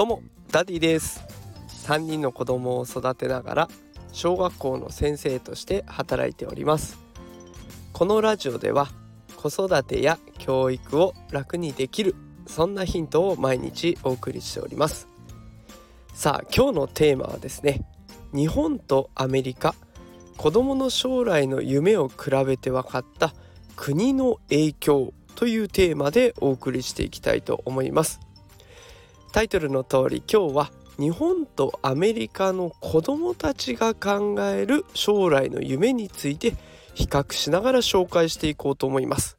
どうもダディです。3人の子供を育てながら小学校の先生として働いております。このラジオでは子育てや教育を楽にできるそんなヒントを毎日お送りしております。さあ今日のテーマはですね日本とアメリカ子供の将来の夢を比べて分かった国の影響というテーマでお送りしていきたいと思います。タイトルの通り今日は日本とアメリカの子どもたちが考える将来の夢について比較しながら紹介していこうと思います。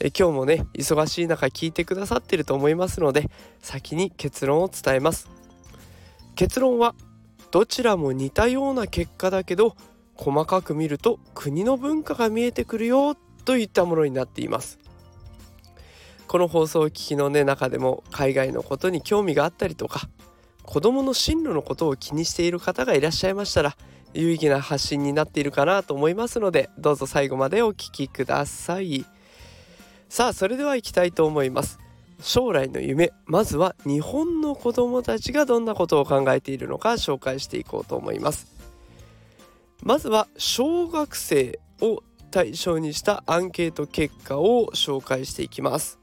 え今日もね忙しい中聞いてくださってると思いますので先に結論を伝えます。結論はどちらも似たような結果だけど細かく見ると国の文化が見えてくるよといったものになっています。この放送を聞きの、ね、中でも海外のことに興味があったりとか子どもの進路のことを気にしている方がいらっしゃいましたら有意義な発信になっているかなと思いますのでどうぞ最後までお聴きください。さあそれでは行きたいと思います。将来の夢まずは日本の子どもたちがどんなことを考えているのか紹介していこうと思います。まずは小学生を対象にしたアンケート結果を紹介していきます。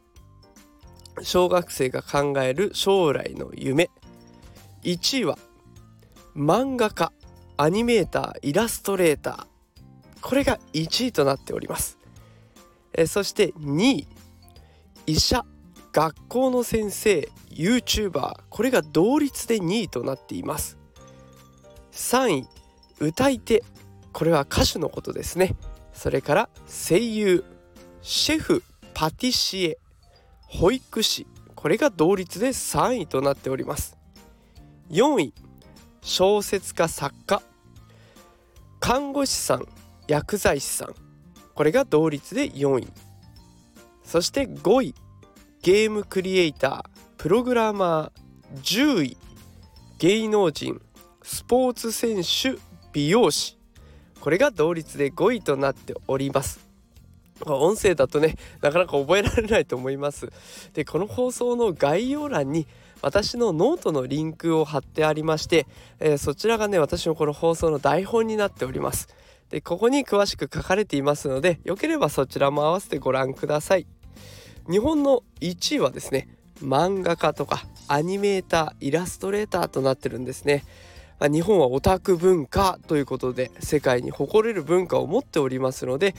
小学生が考える将来の夢。1位は漫画家アニメーターイラストレーター。これが1位となっております。えそして2位医者学校の先生 YouTuber これが同率で2位となっています。3位歌い手。これは歌手のことですね。それから声優。シェフパティシエ。保育士。これが同率で3位となっております。4位小説家作家。看護師さん薬剤師さん。これが同率で4位。そして5位ゲームクリエイタープログラマー。10位芸能人スポーツ選手美容師。これが同率で5位となっております。音声だとねなかなか覚えられないと思います。でこの放送の概要欄に私のノートのリンクを貼ってありまして、えー、そちらがね私のこの放送の台本になっております。でここに詳しく書かれていますのでよければそちらも合わせてご覧ください。日本の1位はですね漫画家とかアニメーターイラストレーターとなってるんですね。日本はオタク文化ということで世界に誇れる文化を持っておりますので、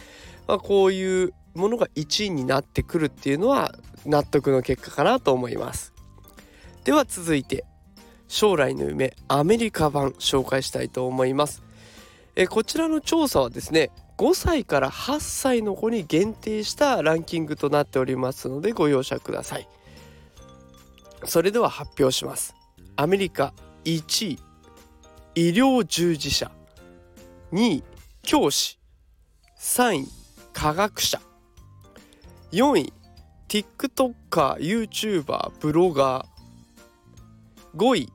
まあ、こういうものが1位になってくるっていうのは納得の結果かなと思います。では続いて将来の夢アメリカ版紹介したいと思います。えこちらの調査はですね5歳から8歳の子に限定したランキングとなっておりますのでご容赦ください。それでは発表します。アメリカ1位。医療従事者。2位教師。3位科学者。4位 TikToker、YouTuber、ブロガー。5位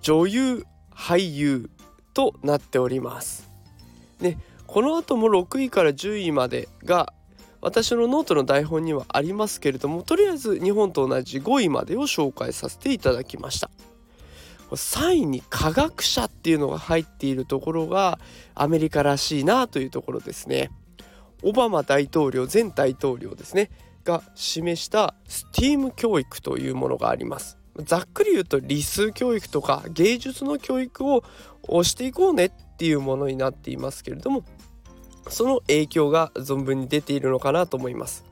女優、俳優。となっております。ね、この後も6位から10位までが私のノートの台本にはありますけれどもとりあえず日本と同じ5位までを紹介させていただきました。3位に科学者っていうのが入っているところがアメリカらしいなというところですね。オバマ大統領前大統領ですねが示した STEAM 教育というものがあります。ざっくり言うと理数教育とか芸術の教育をしていこうねっていうものになっていますけれどもその影響が存分に出ているのかなと思います。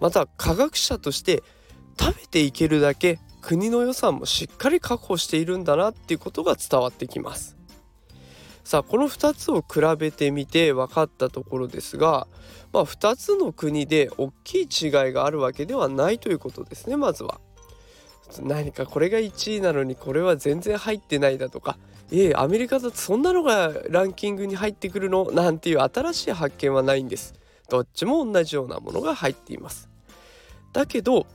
また科学者として食べていけるだけ国の予算もしっかり確保しているんだなっていうことが伝わってきます。さあこの2つを比べてみて分かったところですが、まあ、2つの国で大きい違いがあるわけではないということですねまずは。何かこれが1位なのにこれは全然入ってないだとかええアメリカだとそんなのがランキングに入ってくるの？なんていう新しい発見はないんです。どっちも同じようなものが入っています。だけど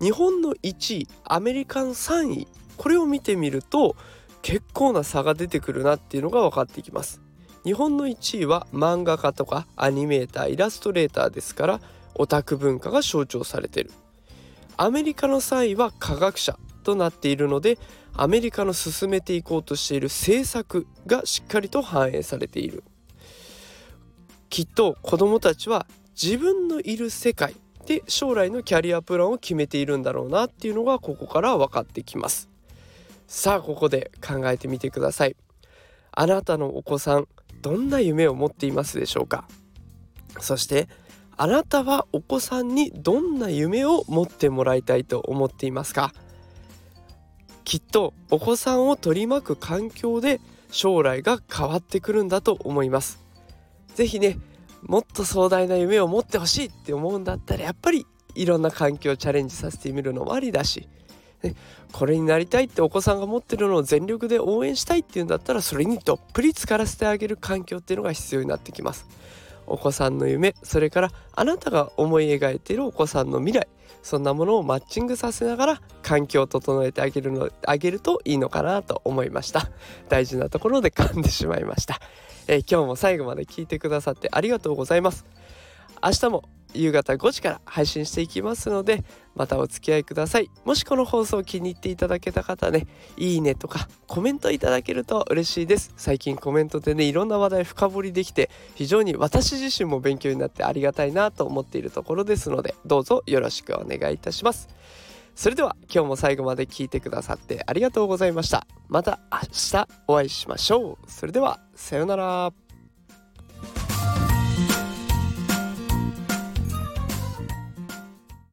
日本の1位アメリカの3位これを見てみると結構な差が出てくるなっていうのが分かってきます。日本の1位は漫画家とかアニメーターイラストレーターですからオタク文化が象徴されてる。アメリカの3位は科学者となっているのでアメリカの進めていこうとしている政策がしっかりと反映されている。きっと子どもたちは自分のいる世界で将来のキャリアプランを決めているんだろうなっていうのがここから分かってきます。さあここで考えてみてください。あなたのお子さんどんな夢を持っていますでしょうか？そしてあなたはお子さんにどんな夢を持ってもらいたいと思っていますか？きっとお子さんを取り巻く環境で将来が変わってくるんだと思います。是非ねもっと壮大な夢を持ってほしいって思うんだったらやっぱりいろんな環境をチャレンジさせてみるのもありだし、ね、これになりたいってお子さんが持ってるのを全力で応援したいっていうんだったらそれにどっぷり浸からせてあげる環境っていうのが必要になってきます。お子さんの夢それからあなたが思い描いているお子さんの未来そんなものをマッチングさせながら環境を整えてあげるのあげるといいのかなと思いました。大事なところで噛んでしまいました、えー、今日も最後まで聞いてくださってありがとうございます。明日も夕方5時から配信していきますのでまたお付き合いください。もしこの放送を気に入っていただけた方ねいいねとかコメントいただけると嬉しいです。最近コメントでねいろんな話題深掘りできて非常に私自身も勉強になってありがたいなと思っているところですのでどうぞよろしくお願いいたします。それでは今日も最後まで聞いてくださってありがとうございました。また明日お会いしましょう。それではさようなら。